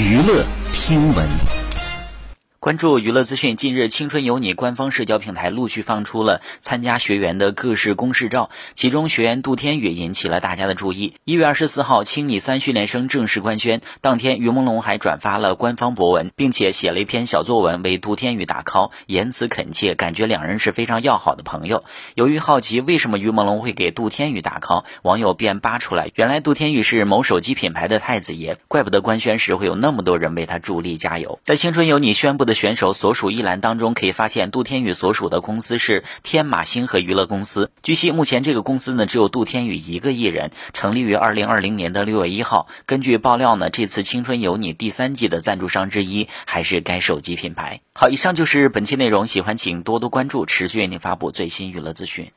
娱乐新闻。关注娱乐资讯，近日《青春有你》官方社交平台陆续放出了参加学员的各式公示照，其中学员杜天宇引起了大家的注意。一月二十四号，青你三训练生正式官宣，当天于朦胧还转发了官方博文，并且写了一篇小作文为杜天宇打 call，言辞恳切，感觉两人是非常要好的朋友。由于好奇为什么于朦胧会给杜天宇打 call，网友便扒出来，原来杜天宇是某手机品牌的太子爷，怪不得官宣时会有那么多人为他助力加油。在《青春有你》宣布的。选手所属一栏当中，可以发现杜天宇所属的公司是天马星河娱乐公司。据悉，目前这个公司呢只有杜天宇一个艺人，成立于二零二零年的六月一号。根据爆料呢，这次《青春有你》第三季的赞助商之一还是该手机品牌。好，以上就是本期内容，喜欢请多多关注，持续为您发布最新娱乐资讯。